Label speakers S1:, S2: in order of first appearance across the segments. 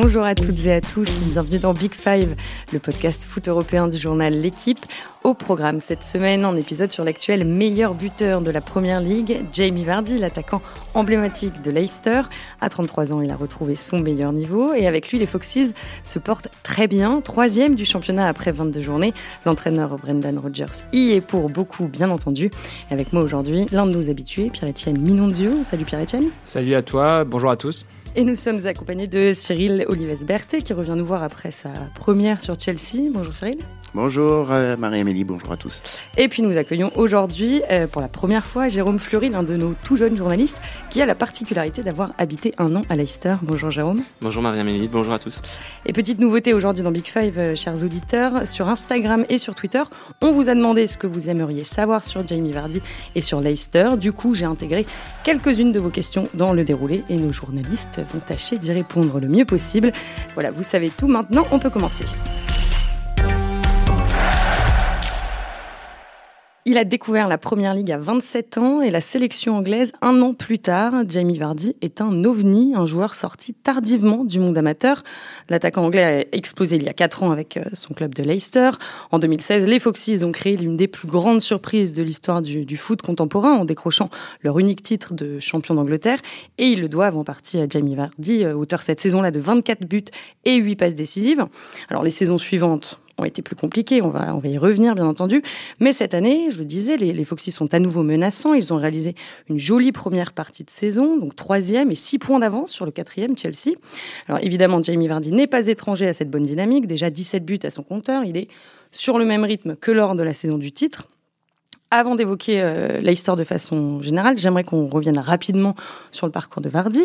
S1: Bonjour à toutes et à tous, bienvenue dans Big Five, le podcast foot européen du journal L'équipe. Au programme cette semaine, un épisode sur l'actuel meilleur buteur de la Première Ligue, Jamie Vardy, l'attaquant emblématique de Leicester. À 33 ans, il a retrouvé son meilleur niveau et avec lui, les Foxes se portent très bien. Troisième du championnat après 22 journées. L'entraîneur Brendan Rodgers y est pour beaucoup, bien entendu. Et avec moi aujourd'hui, l'un de nos habitués, Pierre-Etienne Minondio. Salut Pierre-Etienne.
S2: Salut à toi, bonjour à tous.
S1: Et nous sommes accompagnés de Cyril Olives-Berthet qui revient nous voir après sa première sur Chelsea. Bonjour Cyril.
S3: Bonjour euh, Marie-Amélie, bonjour à tous.
S1: Et puis nous accueillons aujourd'hui euh, pour la première fois Jérôme Fleury, l'un de nos tout jeunes journalistes qui a la particularité d'avoir habité un an à Leicester. Bonjour Jérôme.
S4: Bonjour Marie-Amélie, bonjour à tous.
S1: Et petite nouveauté aujourd'hui dans Big Five, euh, chers auditeurs, sur Instagram et sur Twitter, on vous a demandé ce que vous aimeriez savoir sur Jamie Vardy et sur Leicester. Du coup, j'ai intégré quelques-unes de vos questions dans le déroulé et nos journalistes vont tâcher d'y répondre le mieux possible. Voilà, vous savez tout maintenant, on peut commencer. Il a découvert la Première Ligue à 27 ans et la sélection anglaise un an plus tard. Jamie Vardy est un ovni, un joueur sorti tardivement du monde amateur. L'attaquant anglais a explosé il y a 4 ans avec euh, son club de Leicester. En 2016, les Foxes ont créé l'une des plus grandes surprises de l'histoire du, du, foot contemporain en décrochant leur unique titre de champion d'Angleterre. Et ils le doivent en partie à Jamie Vardy, euh, auteur cette saison-là de 24 buts et 8 passes décisives. Alors les saisons suivantes ont été plus compliqués. On va, y revenir, bien entendu. Mais cette année, je le disais, les, les Foxys sont à nouveau menaçants. Ils ont réalisé une jolie première partie de saison, donc troisième et six points d'avance sur le quatrième Chelsea. Alors évidemment, Jamie Vardy n'est pas étranger à cette bonne dynamique. Déjà 17 buts à son compteur. Il est sur le même rythme que lors de la saison du titre. Avant d'évoquer euh, Leicester de façon générale, j'aimerais qu'on revienne rapidement sur le parcours de Vardy,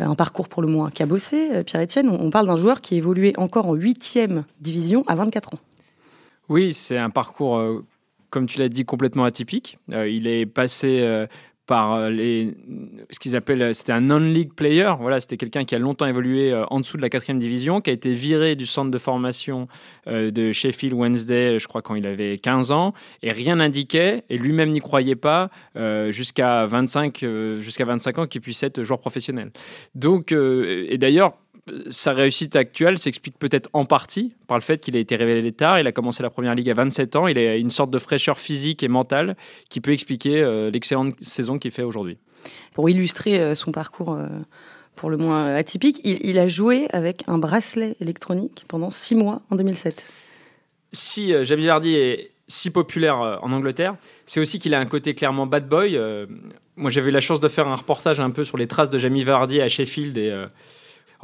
S1: euh, un parcours pour le moins cabossé. Euh, Pierre-Etienne, on, on parle d'un joueur qui évoluait encore en huitième division à 24 ans.
S2: Oui, c'est un parcours, comme tu l'as dit, complètement atypique. Il est passé par les, ce qu'ils appellent, c'était un non-league player. Voilà, c'était quelqu'un qui a longtemps évolué euh, en dessous de la quatrième division, qui a été viré du centre de formation euh, de Sheffield Wednesday, je crois quand il avait 15 ans, et rien n'indiquait, et lui-même n'y croyait pas, euh, jusqu'à 25, euh, jusqu'à 25 ans qu'il puisse être joueur professionnel. Donc, euh, et d'ailleurs, sa réussite actuelle s'explique peut-être en partie par le fait qu'il a été révélé tard. Il a commencé la première ligue à 27 ans. Il a une sorte de fraîcheur physique et mentale qui peut expliquer euh, l'excellente saison qu'il fait aujourd'hui.
S1: Pour illustrer euh, son parcours euh, pour le moins atypique, il, il, a joué avec un bracelet électronique pendant six mois en 2007.
S2: Si euh, Jamie Vardy est si populaire euh, en Angleterre, c'est aussi qu'il a un côté clairement bad boy. Euh, moi, j'avais eu la chance de faire un reportage un peu sur les traces de Jamie Vardy à Sheffield et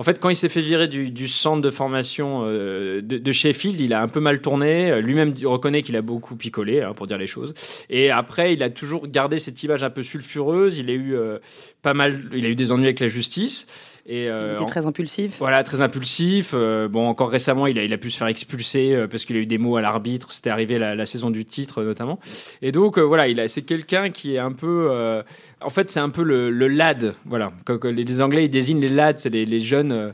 S2: en fait, quand il s'est fait virer du, centre de formation euh, de, Sheffield, il a un peu mal tourné. Lui-même reconnaît qu'il a beaucoup picolé, hein, pour dire les choses. Et après, il a toujours gardé cette image un peu sulfureuse. Il a eu euh, pas mal, il a eu des ennuis avec la justice.
S1: Et euh, il était très impulsif.
S2: Voilà, très impulsif. Euh, bon, encore récemment, il a, il a pu se faire expulser euh, parce qu'il a eu des mots à l'arbitre. C'était arrivé la, la, saison du titre, notamment. Et donc, euh, voilà, il a, c'est quelqu'un qui est un peu. euh, en fait, c'est un peu le, le lad. Voilà. Les, Anglais, ils désignent les lads, c'est les, les jeunes euh,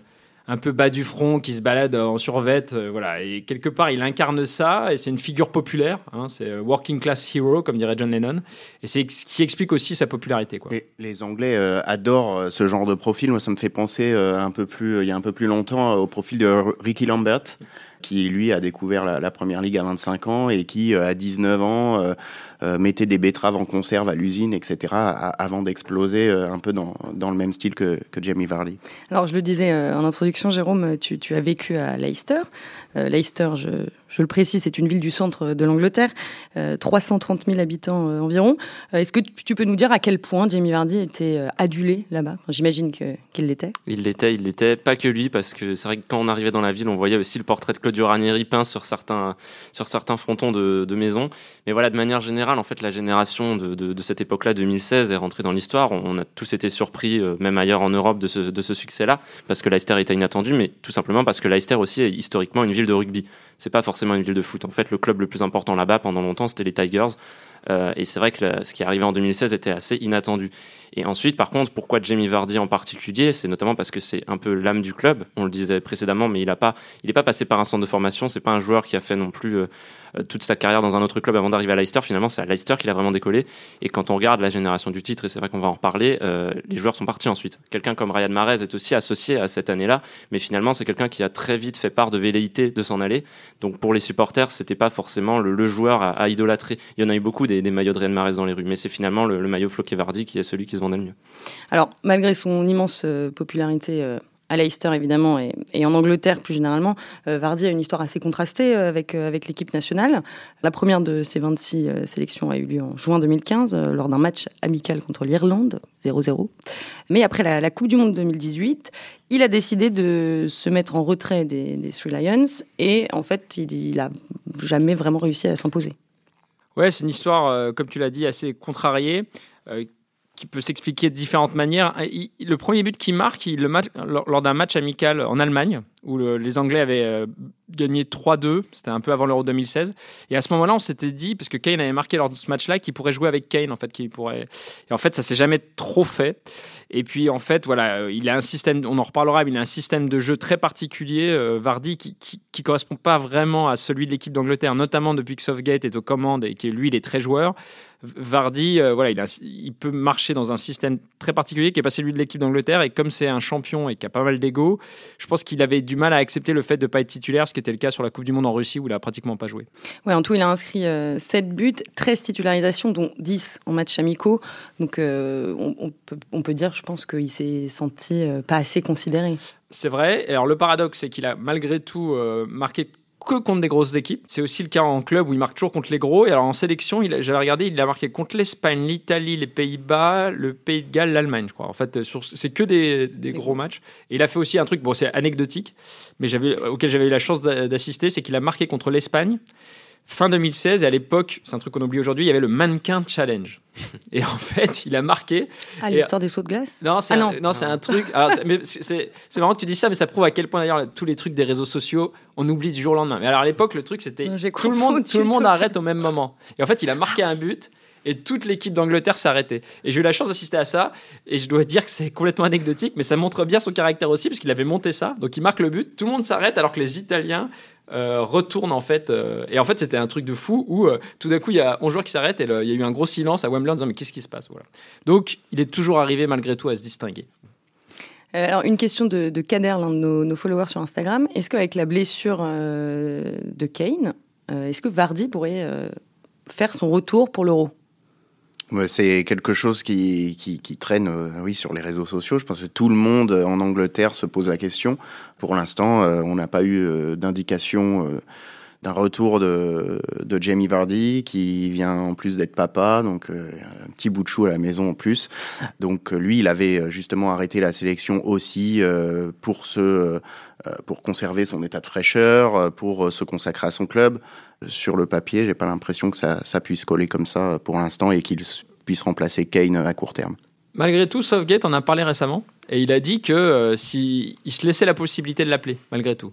S2: un peu bas du front qui se balade en survette, euh, voilà. Et quelque part, il incarne ça et c'est une figure populaire. Hein, c'est euh, working class hero, comme dirait John Lennon. Et c'est ce qui explique aussi sa popularité.
S3: Les Anglais euh, adorent ce genre de profil. Moi, ça me fait penser un peu plus, il y a un peu plus longtemps au profil de Ricky Lambert qui lui a découvert la, la, première ligue à 25 ans et qui à 19 ans euh, euh, mettait des betteraves en conserve à l'usine, etc., à, avant d'exploser euh, un peu dans, dans, le même style que, que, Jamie Vardy.
S1: Alors je le disais en introduction, Jérôme, tu, tu as vécu à Leicester. Leicester, je, je le précise, c'est une ville du centre de l'Angleterre, euh, 330 000 habitants euh, environ. Euh, Est-ce que tu peux nous dire à quel point Jamie Vardy était euh, adulé là-bas? Enfin, J'imagine qu'il qu l'était.
S4: Il l'était, il l'était, pas que lui, parce que c'est vrai que quand on arrivait dans la ville, on voyait aussi le portrait de Claudio Ranieri peint sur certains, sur certains frontons de, de maisons. Mais voilà, de manière générale, en fait, la génération de, cette époque-là, 2016, est rentrée dans l'histoire. On a tous été surpris, euh, même ailleurs en Europe, de ce, de ce succès-là, parce que Leicester était inattendu, mais tout simplement parce que Leicester aussi est historiquement une ville de rugby c'est pas forcément une ville de foot. En fait, le club le plus important là-bas pendant longtemps, c'était les Tigers. Euh, et c'est vrai que ce qui est arrivé en 2016 était assez inattendu. Et ensuite, par contre, pourquoi Jamie Vardy en particulier? C'est notamment parce que c'est un peu l'âme du club. On le disait précédemment, mais il a pas, pas passé par un centre de formation. C'est pas un joueur qui a fait non plus. Euh, toute sa carrière dans un autre club avant d'arriver à Leicester. Finalement, c'est à Leicester qu'il a vraiment décollé. Et quand on regarde la génération du titre, et c'est vrai qu'on va en reparler, les joueurs sont partis ensuite. Quelqu'un comme Ryan Mahrez est aussi associé à cette année-là, mais finalement, c'est quelqu'un qui a très vite fait part de velléité de s'en aller. Donc pour les supporters, c'était pas forcément le, joueur à, idolâtrer. Il y en a eu beaucoup maillots de Ryan Mahrez dans les rues, mais c'est finalement le, maillot Floquet Vardy qui est celui qui se vendait le mieux.
S1: Alors, malgré son immense popularité à Leicester évidemment et, en Angleterre plus généralement, euh, Vardy a une histoire assez contrastée euh, avec, euh, avec l'équipe nationale. La première de ses 26 sélections a eu lieu en juin 2015 lors d'un match amical contre l'Irlande, 0-0. Mais après la, Coupe du Monde 2018, il a décidé de se mettre en retrait des, des Three Lions et en fait il, n'a jamais vraiment réussi à s'imposer.
S2: Ouais, c'est une histoire, comme tu l'as dit, assez contrariée qui peut s'expliquer de différentes manières. Le premier but qu'il marque lors d'un match amical en Allemagne, où les Anglais avaient euh, gagné 3-2, c'était un peu avant l'Euro 2016. Et à ce moment-là, on s'était dit, parce que Kane avait marqué lors de ce match-là, qu'il pourrait jouer avec Kane, en fait, qu'il pourrait. Et en fait, ça s'est jamais trop fait. Et puis, en fait, voilà, euh, il a un système, on en reparlera, mais il a un système de jeu très particulier, euh, Vardy, qui, qui, correspond pas vraiment à celui de l'équipe d'Angleterre, notamment depuis que Southgate est aux commandes et que lui, il est très joueur. Vardy, voilà, il, il, peut marcher dans un système très particulier qui est pas celui de l'équipe d'Angleterre. Et comme c'est un champion et qui a pas mal d'ego, je pense qu'il avait du mal à accepter le fait de ne pas être titulaire, ce qui était le cas sur la Coupe du Monde en Russie où il a pratiquement pas joué.
S1: Ouais, en tout, il a inscrit 7 euh, buts, 13 titularisations, dont 10 en matchs amicaux. Donc euh, on, peut, on, peut, dire, je pense, qu'il s'est senti euh, pas assez considéré.
S2: C'est vrai. Alors le paradoxe, c'est qu'il a malgré tout marqué que contre des grosses équipes. C'est aussi le cas en club où il marque toujours contre les gros. Et alors en sélection, j'avais regardé, il a marqué contre l'Espagne, l'Italie, les Pays-Bas, le Pays de Galles, l'Allemagne, je crois. En fait, c'est que des, gros matchs. Et il a fait aussi un truc, bon, c'est anecdotique, mais auquel j'avais eu la chance d'assister, c'est qu'il a marqué contre l'Espagne fin 2016, et à l'époque, c'est un truc qu'on oublie aujourd'hui, il y avait le mannequin challenge. Et en fait, il a marqué.
S1: Ah, l'histoire des sauts de glace?
S2: Non, c'est ah, un, non. c'est un truc. C'est marrant que tu dis ça, mais ça prouve à quel point d'ailleurs tous les trucs des réseaux sociaux, on oublie du jour au lendemain. Mais alors à l'époque, le truc c'était tout le monde, tout le monde arrête au même moment. Et en fait, il a marqué un but et toute l'équipe d'Angleterre arrêtée. Et j'ai eu la chance d'assister à ça, et je dois dire que c'est complètement anecdotique, mais ça montre bien son caractère aussi, parce qu'il avait monté ça, donc il marque le but, tout le monde s'arrête, alors que les Italiens euh, retournent en fait. Euh, et en fait, c'était un truc de fou où euh, tout d'un coup, il y a 11 joueurs qui s'arrêtent et il y a eu un gros silence à Wembley en disant Mais qu'est-ce qui se passe voilà. Donc, il est toujours arrivé malgré tout à se distinguer.
S1: Alors, une question de, Kader, l'un de nos, followers sur Instagram. Est-ce qu'avec la blessure de Kane, est-ce que Vardy pourrait faire son retour pour l'Euro?
S3: C'est quelque chose qui, traîne euh, oui, sur les réseaux sociaux. Je pense que tout le monde euh, en Angleterre se pose la question. Pour l'instant, euh, on n'a pas eu d'indication d'un retour de, de, Jamie Vardy, qui vient en plus d'être papa, donc un petit bout de chou à la maison en plus. Donc lui, il avait justement arrêté la sélection aussi pour, se, pour conserver son état de fraîcheur, pour se consacrer à son club sur le papier, j'ai pas l'impression que ça, puisse coller comme ça pour l'instant et qu'il puisse remplacer Kane à court terme.
S2: Malgré tout, Southgate en a parlé récemment et il a dit que euh, si se laissait la possibilité de l'appeler, malgré tout.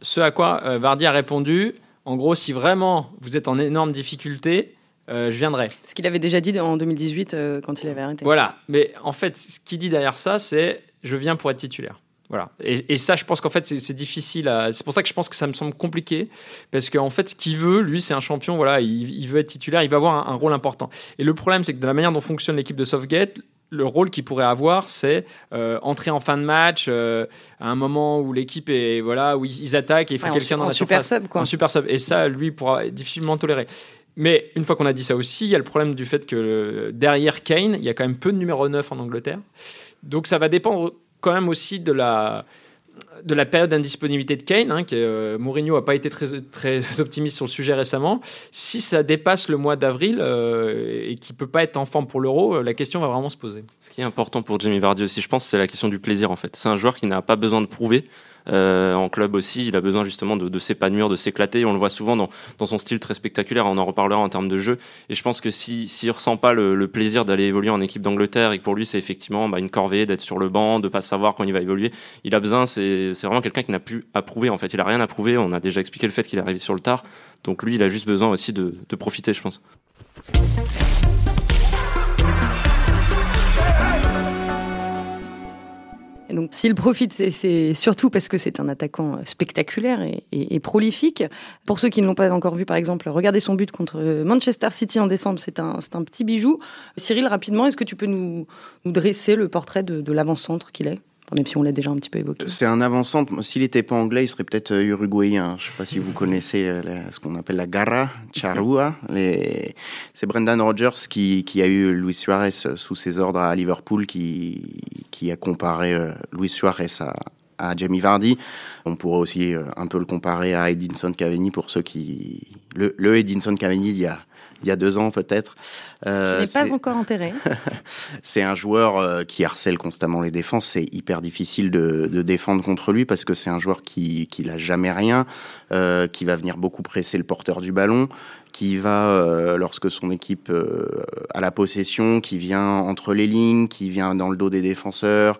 S2: Ce à quoi euh, Vardy a répondu, en gros, si vraiment vous êtes en énorme difficulté, euh, je viendrai.
S1: Ce qu'il avait déjà dit en 2018 quand il avait arrêté.
S2: Voilà, mais en fait, ce qu'il dit derrière ça, c'est je viens pour être titulaire. Voilà. Et, ça, je pense qu'en fait, c'est difficile. C'est pour ça que je pense que ça me semble compliqué. Parce qu'en fait, ce qu'il veut, lui, c'est un champion. Voilà, il, veut être titulaire, il va avoir un, rôle important. Et le problème, c'est que de la manière dont fonctionne l'équipe de Southgate, le rôle qu'il pourrait avoir, c'est euh, entrer en fin de match euh, à un moment où l'équipe est voilà où ils attaquent et il faut quelqu'un dans la
S1: super
S2: surface.
S1: Sub, quoi.
S2: En super sub. Et ça, lui, pourra difficilement tolérer. Mais une fois qu'on a dit ça aussi, il y a le problème du fait que derrière Kane, il y a quand même peu de numéro 9 en Angleterre. Donc ça va dépendre quand même aussi de la, de la période d'indisponibilité de Kane, hein, que euh, Mourinho n'a pas été très, très optimiste sur le sujet récemment. Si ça dépasse le mois d'avril euh, et qu'il ne peut pas être en forme pour l'Euro, euh, la question va vraiment se poser.
S4: Ce qui est important pour Jamie Vardy aussi, je pense, c'est la question du plaisir en fait. C'est un joueur qui n'a pas besoin de prouver. Euh, en club aussi, il a besoin justement de, s'épanouir, de s'éclater. On le voit souvent dans, son style très spectaculaire. On en reparlera en termes de jeu. Et je pense que s'il si, ressent pas le, plaisir d'aller évoluer en équipe d'Angleterre et que pour lui c'est effectivement bah, une corvée d'être sur le banc, de pas savoir quand il va évoluer, il a besoin. C'est vraiment quelqu'un qui n'a plus à prouver en fait. Il a rien à prouver. On a déjà expliqué le fait qu'il est arrivé sur le tard. Donc lui, il a juste besoin aussi de profiter, je pense.
S1: Donc, s'il profite, c'est surtout parce que c'est un attaquant spectaculaire et, prolifique. Pour ceux qui ne l'ont pas encore vu, par exemple, regardez son but contre Manchester City en décembre, c'est un, un petit bijou. Cyril, rapidement, est-ce que tu peux nous, dresser le portrait de l'avant-centre qu'il est? Même si on l'a déjà un petit peu évoqué.
S3: C'est un avant-centre. S'il n'était pas anglais, il serait peut-être euh, uruguayen. Je ne sais pas si vous connaissez euh, ce qu'on appelle la garra, charrua. C'est Brendan Rodgers qui, a eu Luis Suarez sous ses ordres à Liverpool, qui, a comparé euh, Luis Suarez à, Jamie Vardy. On pourrait aussi un peu le comparer à Edinson Cavani pour ceux qui... Le, Edinson Cavani il y a il y a deux ans peut-être.
S1: Euh, n'est pas encore enterré.
S3: c'est un joueur euh, qui harcèle constamment les défenses. C'est hyper difficile de, de, défendre contre lui parce que c'est un joueur qui, qui n'a jamais rien, euh, qui va venir beaucoup presser le porteur du ballon, qui va, euh, lorsque son équipe euh, a la possession, qui vient entre les lignes, qui vient dans le dos des défenseurs,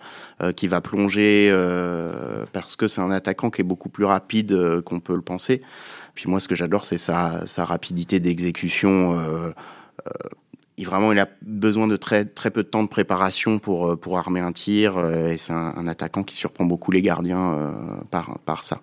S3: qui va plonger parce que c'est un attaquant qui est beaucoup plus rapide qu'on peut le penser. Puis moi, ce que j'adore, c'est sa, rapidité d'exécution. Euh, euh, vraiment, il a besoin de très, peu de temps de préparation pour, euh, armer un tir. et c'est un, attaquant qui surprend beaucoup les gardiens par ça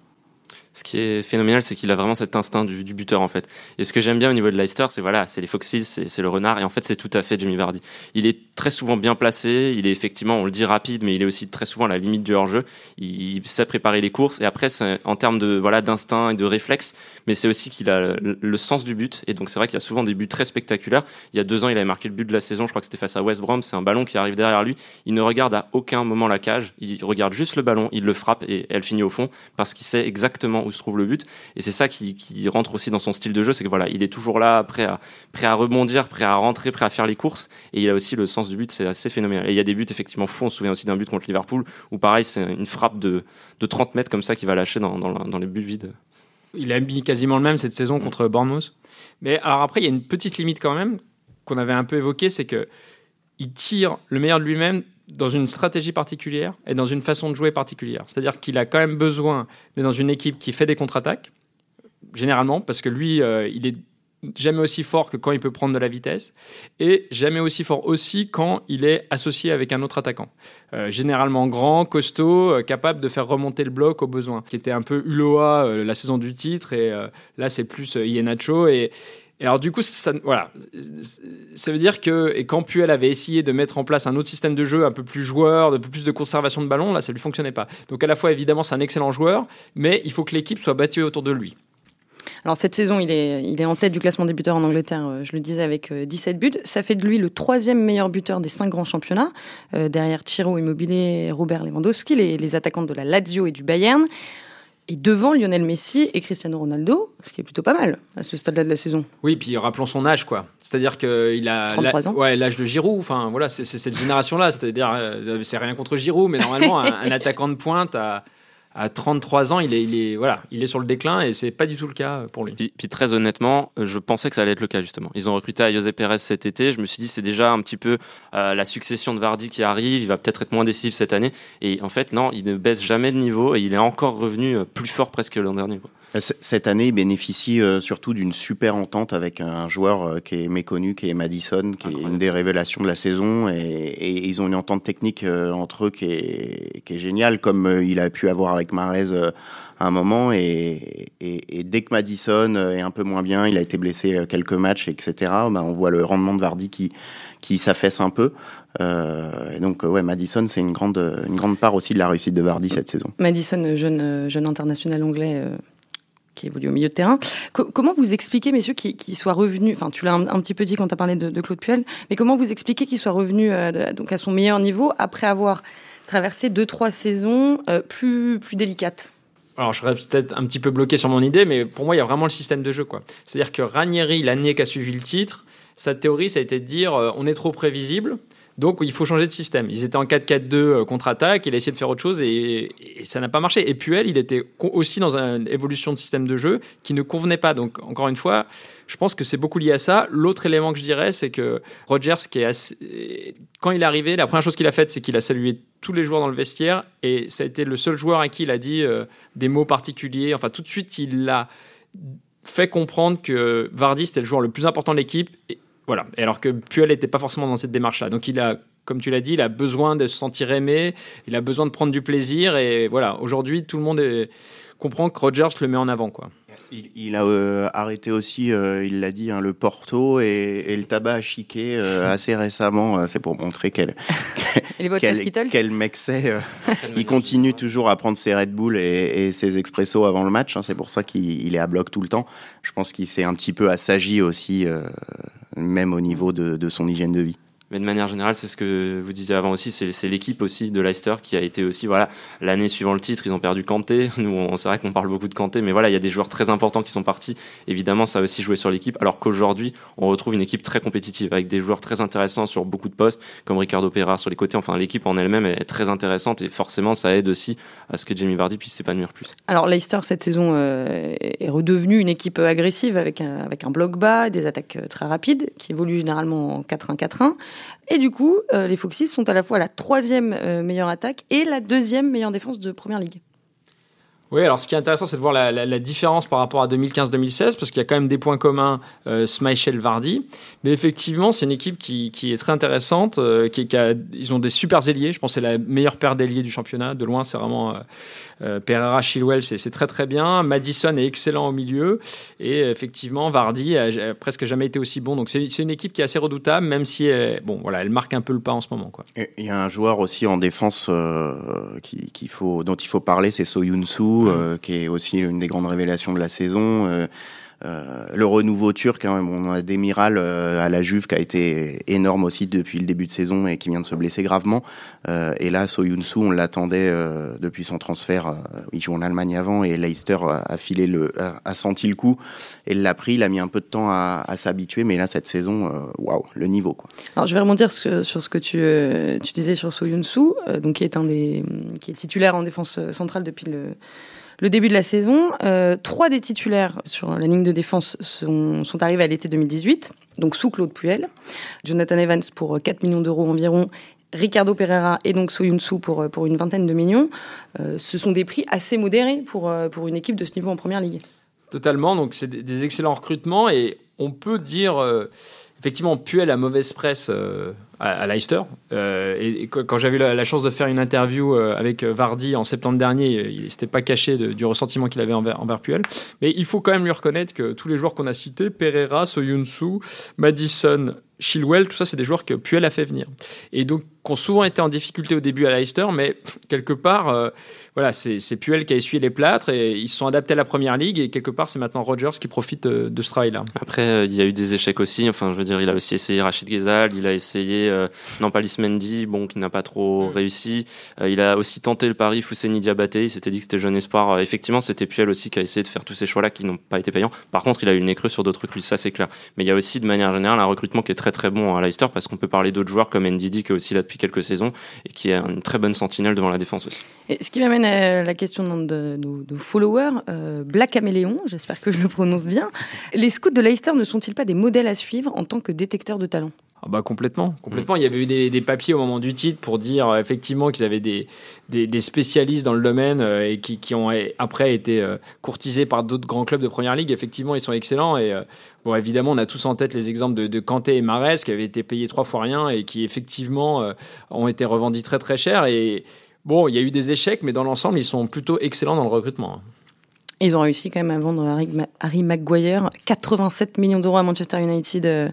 S4: ce qui est phénoménal, c'est qu'il a vraiment cet instinct du, buteur en fait. Et ce que j'aime bien au niveau de Leicester, c'est voilà, c'est les Foxes, c'est le renard, et en fait c'est tout à fait Jamie Vardy. Il est très souvent bien placé, il est effectivement, on le dit rapide, mais il est aussi très souvent à la limite du hors-jeu. Il, sait préparer les courses, et après en termes de voilà d'instinct et de réflexe, mais c'est aussi qu'il a le, sens du but. Et donc c'est vrai qu'il y a souvent des buts très spectaculaires. Il y a deux ans, il avait marqué le but de la saison, je crois que c'était face à West Brom. C'est un ballon qui arrive derrière lui. Il ne regarde à aucun moment la cage, il regarde juste le ballon, il le frappe et elle finit au fond parce qu'il sait exactement où se trouve le but. Et c'est ça qui, rentre aussi dans son style de jeu, c'est que voilà, il est toujours là, prêt à, prêt à rebondir, prêt à rentrer, prêt à faire les courses. Et il a aussi le sens du but, c'est assez phénoménal. Et il y a des buts effectivement fous. On se souvient aussi d'un but contre Liverpool où pareil, c'est une frappe de, de 30 mètres comme ça qui va lâcher dans, dans, les buts vides.
S2: Il a mis quasiment le même cette saison contre Bournemouth. Mais alors après, il y a une petite limite quand même qu'on avait un peu évoquée, c'est que il tire le meilleur de lui-même dans une stratégie particulière et dans une façon de jouer particulière. C'est-à-dire qu'il a quand même besoin d'être dans une équipe qui fait des contre-attaques, généralement, parce que lui, euh, il est jamais aussi fort que quand il peut prendre de la vitesse, et jamais aussi fort aussi quand il est associé avec un autre attaquant. Euh, généralement grand, costaud, euh, capable de faire remonter le bloc au besoin. Qui était un peu Uloa la saison du titre, et là c'est plus Ienacho, et, et alors du coup, ça, voilà, ça veut dire que et quand Puel avait essayé de mettre en place un autre système de jeu un peu plus joueur, un peu plus de conservation de ballon, là ça lui fonctionnait pas. Donc à la fois évidemment c'est un excellent joueur, mais il faut que l'équipe soit battue autour de lui.
S1: Alors cette saison, il est, il est en tête du classement des buteurs en Angleterre, euh, je le disais, avec 17 euh, buts. Ça fait de lui le troisième meilleur buteur des cinq grands championnats, euh, derrière Thiro Immobilier Robert Lewandowski, les, les attaquants de la Lazio et du Bayern et devant Lionel Messi et Cristiano Ronaldo, ce qui est plutôt pas mal à ce stade-là de la saison.
S2: Oui, puis rappelons son âge, quoi. C'est-à-dire qu'il a
S1: 33 ans.
S2: Ouais, l'âge de Giroud. Enfin, voilà, c'est cette génération-là. C'est-à-dire, euh, c'est rien contre Giroud, mais normalement, un, un, attaquant de pointe a à 33 ans, il est, il voilà, il est sur le déclin et c'est pas du tout le cas pour lui.
S4: Puis, très honnêtement, je pensais que ça allait être le cas justement. Ils ont recruté José Pérez cet été. Je me suis dit c'est déjà un petit peu euh, la succession de Vardy qui arrive. Il va peut-être être moins décisif cette année. Et en fait, non, il ne baisse jamais de niveau et il est encore revenu euh, plus fort presque l'an dernier.
S3: Cette année, il bénéficie euh, surtout d'une super entente avec un joueur euh, qui est méconnu, qui est Madison, qui est une des révélations de la saison. Et, ils ont une entente technique euh, entre eux qui est, qui est géniale, comme il a pu avoir avec Marez à un moment. Et, dès que Madison est un peu moins bien, il a été blessé quelques matchs, etc., ben, on voit le rendement de Vardy qui, qui s'affaisse un peu. Euh, donc ouais, Madison, c'est une grande, une grande part aussi de la réussite de Vardy cette saison.
S1: Madison, jeune, jeune international anglais, qui évolue au milieu de terrain. comment vous expliquez, messieurs, qu'il soit revenu, enfin tu l'as un, petit peu dit quand tu as parlé de, Claude Puel, mais comment vous expliquez qu'il soit revenu euh, donc à son meilleur niveau après avoir traversé deux, trois saisons euh, plus, plus délicates?
S2: Alors, je serais peut-être un petit peu bloqué sur mon idée, mais pour moi, il y a vraiment le système de jeu. quoi. C'est-à-dire que Ranieri, l'année qui a suivi le titre, sa théorie, ça a été de dire euh, on est trop prévisible, donc il faut changer de système. Ils étaient en 4-4-2 euh, contre-attaque, il a essayé de faire autre chose et, ça n'a pas marché. Et Puel, il était aussi dans une évolution de système de jeu qui ne convenait pas. Donc encore une fois, je pense que c'est beaucoup lié à ça. L'autre élément que je dirais, c'est que Rogers, qui est quand il est arrivé, la première chose qu'il a faite, c'est qu'il a salué tous les joueurs dans le vestiaire et ça a été le seul joueur à qui il a dit euh, des mots particuliers. Enfin, tout de suite, il a fait comprendre que Vardy c'était le joueur le plus important de l'équipe voilà. Et alors que Puel n'était pas forcément dans cette démarche-là. Donc il a comme tu l'as dit, il a besoin de se sentir aimé, il a besoin de prendre du plaisir. Et voilà, aujourd'hui, tout le monde comprend que Rogers le met en avant. Quoi.
S3: Il, a euh, arrêté aussi, euh, il l'a dit, hein, le porto et, le tabac à chiquer euh, assez récemment. c'est pour montrer quel, quel, mec c'est. il continue toujours à prendre ses Red Bull et, ses expressos avant le match. Hein, c'est pour ça qu'il est à bloc tout le temps. Je pense qu'il s'est un petit peu assagi aussi, même au niveau de son hygiène de vie.
S4: Mais de manière générale, c'est ce que vous disiez avant aussi, c'est l'équipe aussi de Leicester qui a été aussi, voilà, l'année suivant le titre, ils ont perdu Kanté. Nous, c'est vrai qu'on parle beaucoup de Kanté, mais voilà, il y a des joueurs très importants qui sont partis. Évidemment, ça a aussi joué sur l'équipe, alors qu'aujourd'hui, on retrouve une équipe très compétitive avec des joueurs très intéressants sur beaucoup de postes, comme Ricardo Pereira sur les côtés. Enfin, l'équipe en elle-même est très intéressante et forcément, ça aide aussi à ce que Jamie Vardy puisse s'épanouir plus.
S1: Alors, Leicester, cette saison, euh, est redevenue une équipe agressive avec un, avec un bloc bas, des attaques euh, très rapides, qui évoluent généralement en 4-1-4-1. Et du coup, euh, les Foxes sont à la fois la troisième euh, meilleure attaque et la deuxième meilleure défense de Première Ligue.
S2: Oui, alors ce qui est intéressant, c'est de voir la, différence par rapport à 2015-2016, parce qu'il y a quand même des points communs, euh, Smichel Vardy. Mais effectivement, c'est une équipe qui, est très intéressante. Euh, qui, ils ont des super ailiers. Je pense que c'est la meilleure paire d'ailiers du championnat. De loin, c'est vraiment euh, euh Pereira, Chilwell, c'est très très bien. Madison est excellent au milieu. Et effectivement, Vardy a, presque jamais été aussi bon. Donc c'est une équipe qui est assez redoutable, même si elle, bon, voilà, elle marque un peu le pas en ce moment.
S3: Il y a un joueur aussi en défense dont il faut parler, c'est Soyunsu euh, qui est aussi une des grandes révélations de la saison. Euh, euh, le renouveau turc, hein, on a Demiral à la Juve qui a été énorme aussi depuis le début de saison et qui vient de se blesser gravement. et là, Soyunsu, on l'attendait depuis son transfert. il joue en Allemagne avant et Leicester a, filé a, senti le coup et l'a pris. Il a mis un peu de temps à, s'habituer, mais là cette saison, waouh, le niveau.
S1: Alors je vais remonter sur, ce que tu, tu disais sur Soyunsu, donc qui est un des qui est titulaire en défense centrale depuis le le début de la saison. Euh, trois des titulaires sur la ligne de défense sont, arrivés à l'été 2018, donc sous Claude Puel. Jonathan Evans pour 4 millions d'euros environ Ricardo Pereira et donc Soyuncu pour, pour une vingtaine de millions. Euh, ce sont des prix assez modérés pour, euh, pour une équipe de ce niveau en première ligue.
S2: Totalement, donc c'est des excellents recrutements et on peut dire effectivement Puel a mauvaise presse à, Leicester. Euh, et, quand j'avais la, la, chance de faire une interview euh, avec Vardy en septembre dernier, il s'était pas caché du ressentiment qu'il avait envers, envers, Puel. Mais il faut quand même lui reconnaître que tous les joueurs qu'on a cités, Pereira, Soyuncu, Madison, Chilwell, tout ça, c'est des joueurs que Puel a fait venir. Et donc, qui ont souvent été en difficulté au début à Leicester, mais quelque part, euh, voilà, c'est Puel qui a essuyé les plâtres et ils se sont adaptés à la première ligue et quelque part, c'est maintenant Rogers qui profite euh, de ce travail-là.
S4: Après, euh, il y a eu des échecs aussi. Enfin, je veux dire, il a aussi essayé Rachid Ghezal, il a essayé euh, Nampalis Mendy, bon, qui n'a pas trop mm. réussi. il a aussi tenté le pari Fousseni Diabaté. Il s'était dit que c'était jeune espoir. effectivement, c'était Puel aussi qui a essayé de faire tous ces choix-là qui n'ont pas été payants. Par contre, il a eu une nez sur d'autres recrues, ça c'est clair. Mais il y a aussi, de manière générale, un recrutement qui est très très bon à Leicester parce qu'on peut parler d'autres joueurs comme Ndidi qui est aussi là depuis quelques saisons et qui est une très bonne sentinelle devant la défense aussi.
S1: Et ce qui m'amène à la question de nos, followers, euh, Black Caméléon, j'espère que je le prononce bien. Les scouts de Leicester ne sont-ils pas des modèles à suivre en tant que détecteurs de talent?
S2: Ah bah complètement, complètement. Il y avait eu des, papiers au moment du titre pour dire euh, effectivement qu'ils avaient des, des, spécialistes dans le domaine euh, et qui, qui, ont après été courtisés par d'autres grands clubs de première ligue. Effectivement, ils sont excellents et bon, évidemment, on a tous en tête les exemples de, de Kanté et Marès qui avaient été payés trois fois rien et qui effectivement ont été revendus très très cher et Bon, il y a eu des échecs, mais dans l'ensemble, ils sont plutôt excellents dans le recrutement.
S1: Ils ont réussi quand même à vendre Harry, Maguire 87 millions d'euros à Manchester United euh, euh,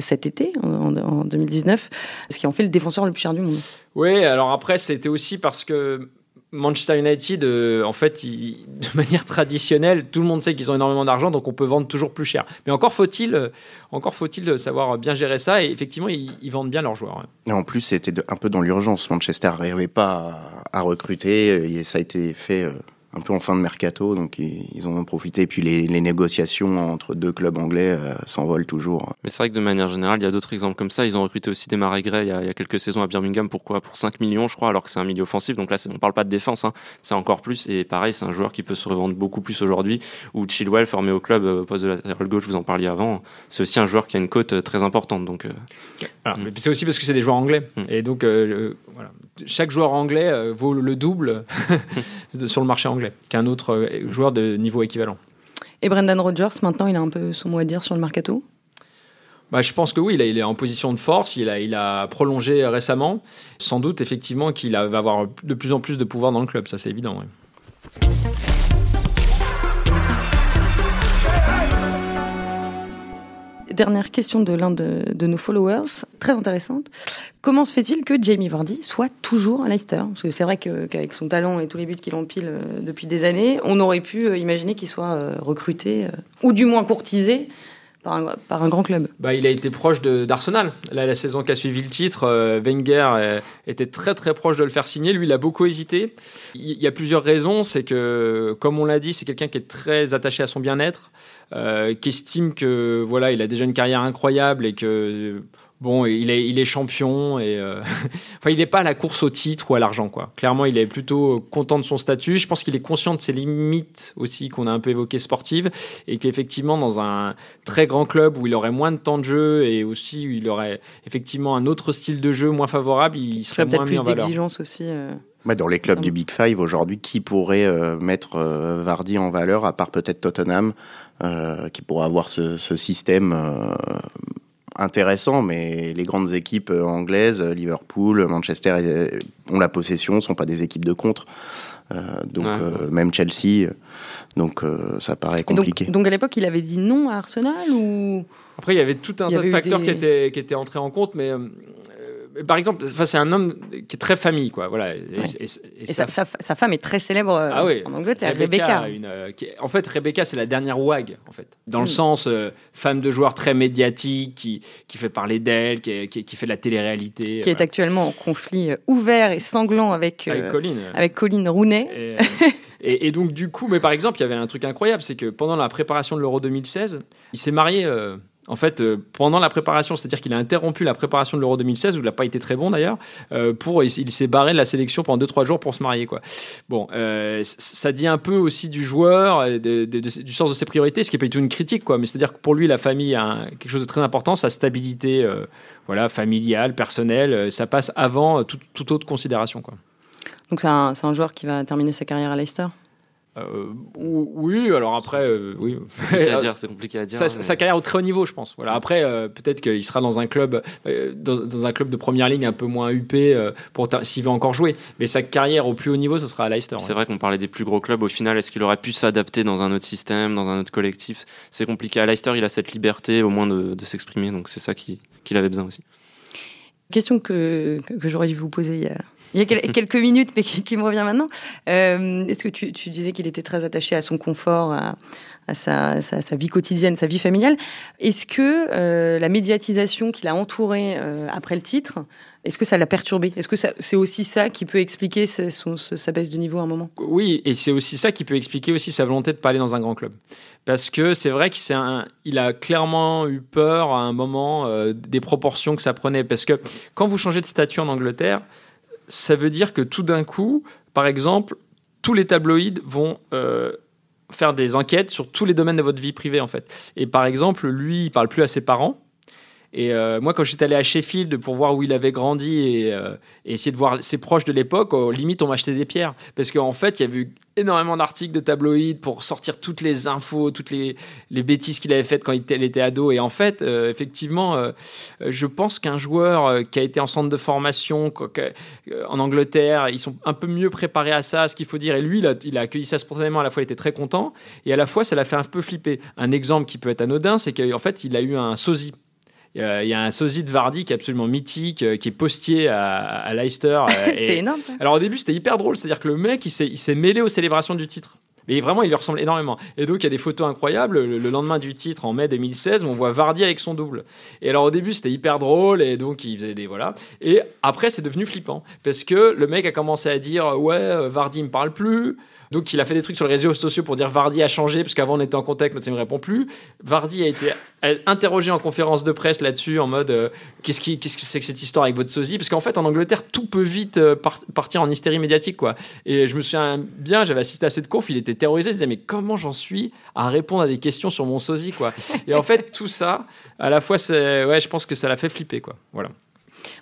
S1: cet été, en, 2019, ce qui en fait le défenseur le plus cher du monde.
S2: Oui, alors après, c'était aussi parce que Manchester United, euh, en fait, de manière traditionnelle, tout le monde sait qu'ils ont énormément d'argent, donc on peut vendre toujours plus cher. Mais encore faut-il, euh, encore faut-il savoir bien gérer ça. Et effectivement, ils, vendent bien leurs joueurs.
S3: en plus, c'était un peu dans l'urgence. Manchester n'arrivait pas à, recruter. Et ça a été fait euh, un peu en fin de mercato, donc ils, en ont profité. Et puis les, négociations entre deux clubs anglais euh, s'envolent toujours.
S4: Mais c'est vrai que de manière générale, il y a d'autres exemples comme ça. Ils ont recruté aussi des Gray il, y a, quelques saisons à Birmingham. Pourquoi Pour 5 millions, je crois, alors que c'est un milieu offensif. Donc là, on ne parle pas de défense, hein. c'est encore plus. Et pareil, c'est un joueur qui peut se revendre beaucoup plus aujourd'hui. Ou Chilwell, formé au club euh, au poste de latéral gauche, vous en parliez avant, c'est aussi un joueur qui a une cote euh, très importante. Donc,
S2: mm. Mais c'est aussi parce que c'est des joueurs anglais. Mm. Et donc, voilà. chaque joueur anglais vaut le double sur le marché anglais qu'un autre euh, joueur de niveau équivalent.
S1: Et Brendan Rodgers, maintenant, il a un peu son mot à dire sur le mercato
S2: bah, je pense que oui, il, il est en position de force, il a, il a prolongé récemment. Sans doute, effectivement, qu'il va avoir de plus en plus de pouvoir dans le club, ça c'est évident.
S1: Dernière question de l'un de, nos followers, très intéressante. Comment se fait-il que Jamie Vardy soit toujours à Leicester? Parce que c'est vrai qu'avec son talent et tous les buts qu'il empile euh, depuis des années, on aurait pu euh, imaginer qu'il soit euh, recruté, ou du moins courtisé, par un, grand club.
S2: Bah, il a été proche d'Arsenal. Là, la saison qui a suivi le titre, euh, Wenger euh, était très très proche de le faire signer. Lui, il a beaucoup hésité. Il y a plusieurs raisons. C'est que, comme on l'a dit, c'est quelqu'un qui est très attaché à son bien-être, euh, qui estime que voilà, il a déjà une carrière incroyable et que bon, il est, il est champion et euh... enfin, il n'est pas à la course au titre ou à l'argent, quoi. Clairement, il est plutôt content de son statut. Je pense qu'il est conscient de ses limites aussi qu'on a un peu évoquées sportives et qu'effectivement, dans un très grand club où il aurait moins de temps de jeu et aussi où il aurait effectivement un autre style de jeu moins favorable, il serait
S1: peut-être
S2: plus
S1: d'exigence aussi. Euh...
S3: Dans les clubs du Big Five aujourd'hui, qui pourrait euh, mettre euh, Vardy en valeur à part peut-être Tottenham, euh, qui pourrait avoir ce, ce système intéressant, mais les grandes équipes anglaises, Liverpool, Manchester, ont la possession, ne sont pas des équipes de contre. Euh, donc ouais. euh, même Chelsea, donc euh, ça paraît compliqué.
S1: Donc, donc, à l'époque, il avait dit non à Arsenal ou
S2: Après, il y avait tout un tas de facteurs des... qui étaient qui étaient entrés en compte, mais par exemple, c'est un homme qui est très famille, quoi. Voilà. Et,
S1: ouais. et, et, et sa, sa, sa, femme est très célèbre ah oui. en Angleterre, Rebecca.
S2: Rebecca. Une, euh, qui, en fait, Rebecca, c'est la dernière WAG, en fait. Dans mm. le sens euh, femme de joueur très médiatique, qui, qui fait parler d'elle, qui, qui, qui, fait de la télé-réalité.
S1: Qui voilà. est actuellement en conflit euh, ouvert et sanglant avec,
S2: avec Colin.
S1: Avec Colin Rooney.
S2: Et, donc, du coup, mais par exemple, il y avait un truc incroyable, c'est que pendant la préparation de l'Euro 2016, il s'est marié euh, en fait, euh, pendant la préparation, c'est-à-dire qu'il a interrompu la préparation de l'Euro 2016, où il n'a pas été très bon d'ailleurs, euh, il, s'est barré de la sélection pendant 2-3 jours pour se marier. Quoi. Bon, euh, ça dit un peu aussi du joueur, du sens de ses priorités, ce qui n'est pas du tout une critique, quoi. Mais c'est-à-dire que pour lui, la famille a quelque chose de très important, sa stabilité, voilà, familiale, personnelle, ça passe avant toute, toute autre considération, quoi.
S1: Donc c'est un, un joueur qui va terminer sa carrière à Leicester?
S2: Euh, oui, alors après, euh, oui.
S4: C'est compliqué à dire.
S2: Sa, mais... sa, carrière au très haut niveau, je pense. Voilà. Après, euh, peut-être qu'il sera dans un club, euh, dans, dans, un club de première ligne un peu moins huppé pour s'il veut encore jouer. Mais sa carrière au plus haut niveau, ce sera à Leicester.
S4: C'est ouais. vrai qu'on parlait des plus gros clubs. Au final, est-ce qu'il aurait pu s'adapter dans un autre système, dans un autre collectif? C'est compliqué. À Leicester, il a cette liberté au moins de, de s'exprimer, donc c'est ça qu'il qui avait besoin aussi.
S1: Question que, que, que j'aurais dû vous poser il y a il y a quelques minutes, mais qui, me revient maintenant. Euh, Est-ce que tu, disais qu'il était très attaché à son confort, à, sa, vie quotidienne, sa vie familiale Est-ce que euh, la médiatisation qui l'a entouré euh, après le titre, est-ce que ça l'a perturbé? Est-ce que c'est aussi ça qui peut expliquer sa, baisse de niveau à un moment?
S2: Oui, et c'est aussi ça qui peut expliquer aussi sa volonté de ne pas aller dans un grand club. Parce que c'est vrai qu'il a clairement eu peur à un moment des proportions que ça prenait. Parce que quand vous changez de statut en Angleterre, ça veut dire que tout d'un coup, par exemple, tous les tabloïds vont euh, faire des enquêtes sur tous les domaines de votre vie privée, en fait. Et par exemple, lui, il parle plus à ses parents. Et euh, moi, quand j'étais allé à Sheffield pour voir où il avait grandi et, euh, essayer de voir ses proches de l'époque, oh, limite, on m'achetait des pierres. Parce qu'en fait, il y avait eu énormément d'articles de tabloïds pour sortir toutes les infos, toutes les, bêtises qu'il avait faites quand il était, ado. Et en fait, euh, effectivement, je pense qu'un joueur qui a été en centre de formation en Angleterre, ils sont un peu mieux préparés à ça, ce qu'il faut dire. Et lui, il a, il a, accueilli ça spontanément. À la fois, il était très content. Et à la fois, ça l'a fait un peu flipper. Un exemple qui peut être anodin, c'est qu'en fait, il a eu un sosie il y a un sosie de Vardy qui est absolument mythique, euh, qui est postier à, à Leicester.
S1: c'est énorme ça.
S2: Alors au début c'était hyper drôle, c'est-à-dire que le mec il s'est mêlé aux célébrations du titre. Mais vraiment, il lui ressemble énormément. Et donc, il y a des photos incroyables. Le, le, lendemain du titre, en mai 2016, on voit Vardy avec son double. Et alors, au début, c'était hyper drôle. Et donc, il faisait des. Voilà. Et après, c'est devenu flippant. Parce que le mec a commencé à dire Ouais, Vardy me parle plus. Donc il a fait des trucs sur les réseaux sociaux pour dire Vardy a changé, parce qu'avant on était en contact, mais il ne me répond plus. Vardy a été interrogé en conférence de presse là-dessus, en mode euh, qu'est-ce que c'est que cette histoire avec votre sosie? Parce qu'en fait en Angleterre tout peut vite euh, par partir en hystérie médiatique, quoi. Et je me souviens bien, j'avais assisté à cette conf, il était terrorisé, il disait mais comment j'en suis à répondre à des questions sur mon sosie, quoi? Et en fait tout ça, à la fois, ouais, je pense que ça l'a fait flipper, quoi. Voilà.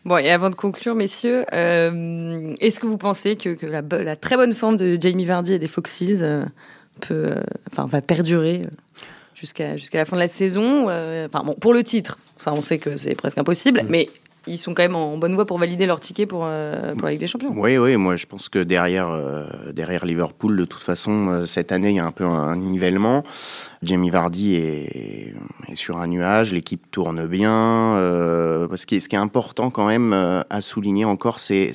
S1: Bon, et avant de conclure, messieurs, euh, est-ce que vous pensez que, que la, la, très bonne forme de Jamie Vardy et des Foxes euh, peut, euh, enfin, va perdurer jusqu'à jusqu'à la fin de la saison. Enfin bon, pour le titre, ça on sait que c'est presque impossible, mm. mais ils sont quand même en bonne voie pour valider leur ticket pour, euh, pour la Ligue des Champions.
S3: Oui, oui, moi je pense que derrière, euh, derrière Liverpool, de toute façon, euh, cette année, il y a un peu un nivellement. Jamie Vardy est, sur un nuage, l'équipe tourne bien. ce, qui est, ce qui est important quand même à souligner encore, c'est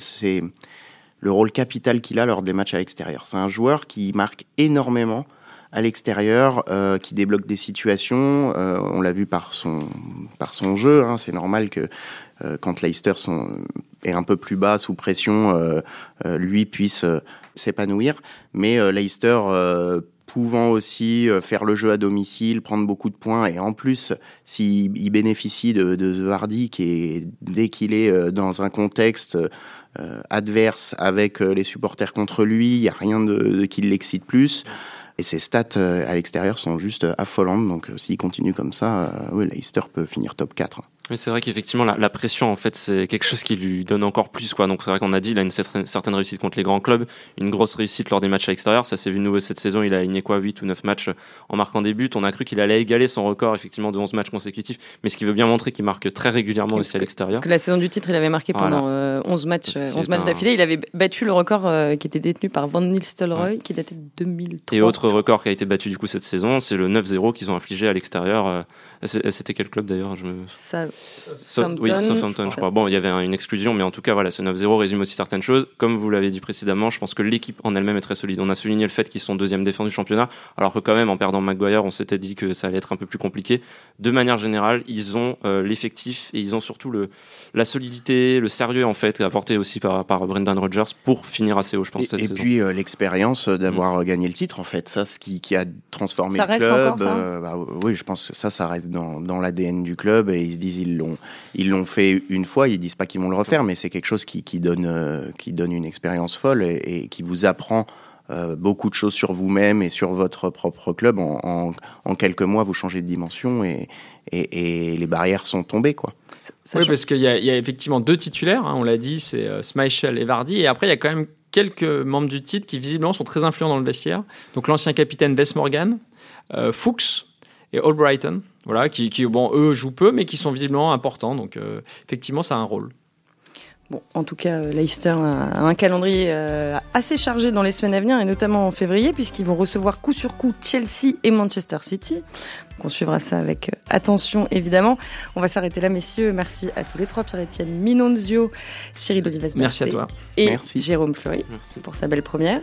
S3: le rôle capital qu'il a lors des matchs à l'extérieur. C'est un joueur qui marque énormément à l'extérieur, qui débloque des situations. on l'a vu par son, par son jeu. Hein. C'est normal que euh, quand Leicester est un peu plus bas sous pression, euh, euh, lui puisse s'épanouir. Mais Leicester pouvant aussi faire le jeu à domicile, prendre beaucoup de points, et en plus, s'il bénéficie de, de Hardy, qui dès qu'il est dans un contexte adverse avec les supporters contre lui, il n'y a rien de, qui l'excite plus. Et ses stats à l'extérieur sont juste affolantes, donc s'il continue comme ça, oui, Leicester peut finir top 4.
S4: Mais c'est vrai qu'effectivement, la, pression, en fait, c'est quelque chose qui lui donne encore plus, quoi. Donc, c'est vrai qu'on a dit, il a une certaine, réussite contre les grands clubs, une grosse réussite lors des matchs à l'extérieur. Ça s'est vu nouveau cette saison. Il a aligné quoi, 8 ou 9 matchs en marquant des buts. On a cru qu'il allait égaler son record, effectivement, de 11 matchs consécutifs. Mais ce qui veut bien montrer qu'il marque très régulièrement aussi à l'extérieur.
S1: Parce que la saison du titre, il avait marqué pendant 11 euh, matchs, 11 matchs d'affilée. Il avait battu le record euh, qui était détenu par Van Nistelrooy, qui datait de 2003.
S4: Et autre record qui a été battu, du coup, cette saison, c'est le 9-0 qu'ils ont infligé à l'extérieur. Euh, c'était quel club d'ailleurs je...
S1: Ça
S4: oui, Southampton, je crois. Bon, il y avait une exclusion, mais en tout cas, voilà, ce 9-0 résume aussi certaines choses. Comme vous l'avez dit précédemment, je pense que l'équipe en elle-même est très solide. On a souligné le fait qu'ils sont deuxième défense du championnat, alors que quand même, en perdant Maguire, on s'était dit que ça allait être un peu plus compliqué. De manière générale, ils ont euh, l'effectif et ils ont surtout le, la solidité, le sérieux, en fait, apporté aussi par, par Brendan Rodgers pour finir assez haut, je pense.
S3: Et, et puis, euh, l'expérience d'avoir mm. gagné le titre, en fait, ça, ce qui, qui a transformé ça le reste club. Encore, ça euh, bah, oui, je pense que ça, ça reste dans, dans l'ADN du club et ils se disent, ils l'ont, ils l'ont fait une fois, ils disent pas qu'ils vont le refaire, mais c'est quelque chose qui, donne, euh, qui donne une expérience folle et, qui vous apprend euh, beaucoup de choses sur vous-même et sur votre propre club. En, quelques mois, vous changez de dimension et, et, les barrières sont tombées. Quoi.
S2: oui, parce qu'il y, a effectivement deux titulaires, hein, on l'a dit, c'est euh, et Vardy, et après il y a quand même quelques membres du titre qui visiblement sont très influents dans le vestiaire. Donc l'ancien capitaine Wes Morgan, Fuchs et Albrighton voilà, qui, bon, eux jouent peu, mais qui sont visiblement importants. Donc, euh, effectivement, ça a un rôle.
S1: Bon, en tout cas, Leicester a un calendrier euh, assez chargé dans les semaines à venir, et notamment en février, puisqu'ils vont recevoir coup sur coup Chelsea et Manchester City. On suivra ça avec euh, attention, évidemment. On va s'arrêter là, messieurs. Merci à tous les trois, Pierre-Etienne Minonzio, Cyril Olives
S2: Merci à toi.
S1: Et merci. Jérôme Fleury merci. pour sa belle première.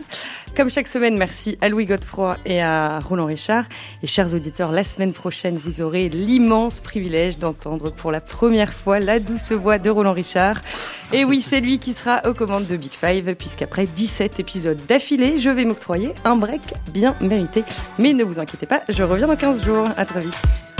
S1: Comme chaque semaine, merci à Louis Godefroy et à Roland Richard. Et chers auditeurs, la semaine prochaine, vous aurez l'immense privilège d'entendre pour la première fois la douce voix de Roland Richard. Et oui, c'est lui qui sera aux commandes de Big Five, puisqu'après 17 épisodes d'affilée, je vais m'octroyer un break bien mérité. Mais ne vous inquiétez pas, je reviens dans 15 jours. À très vite.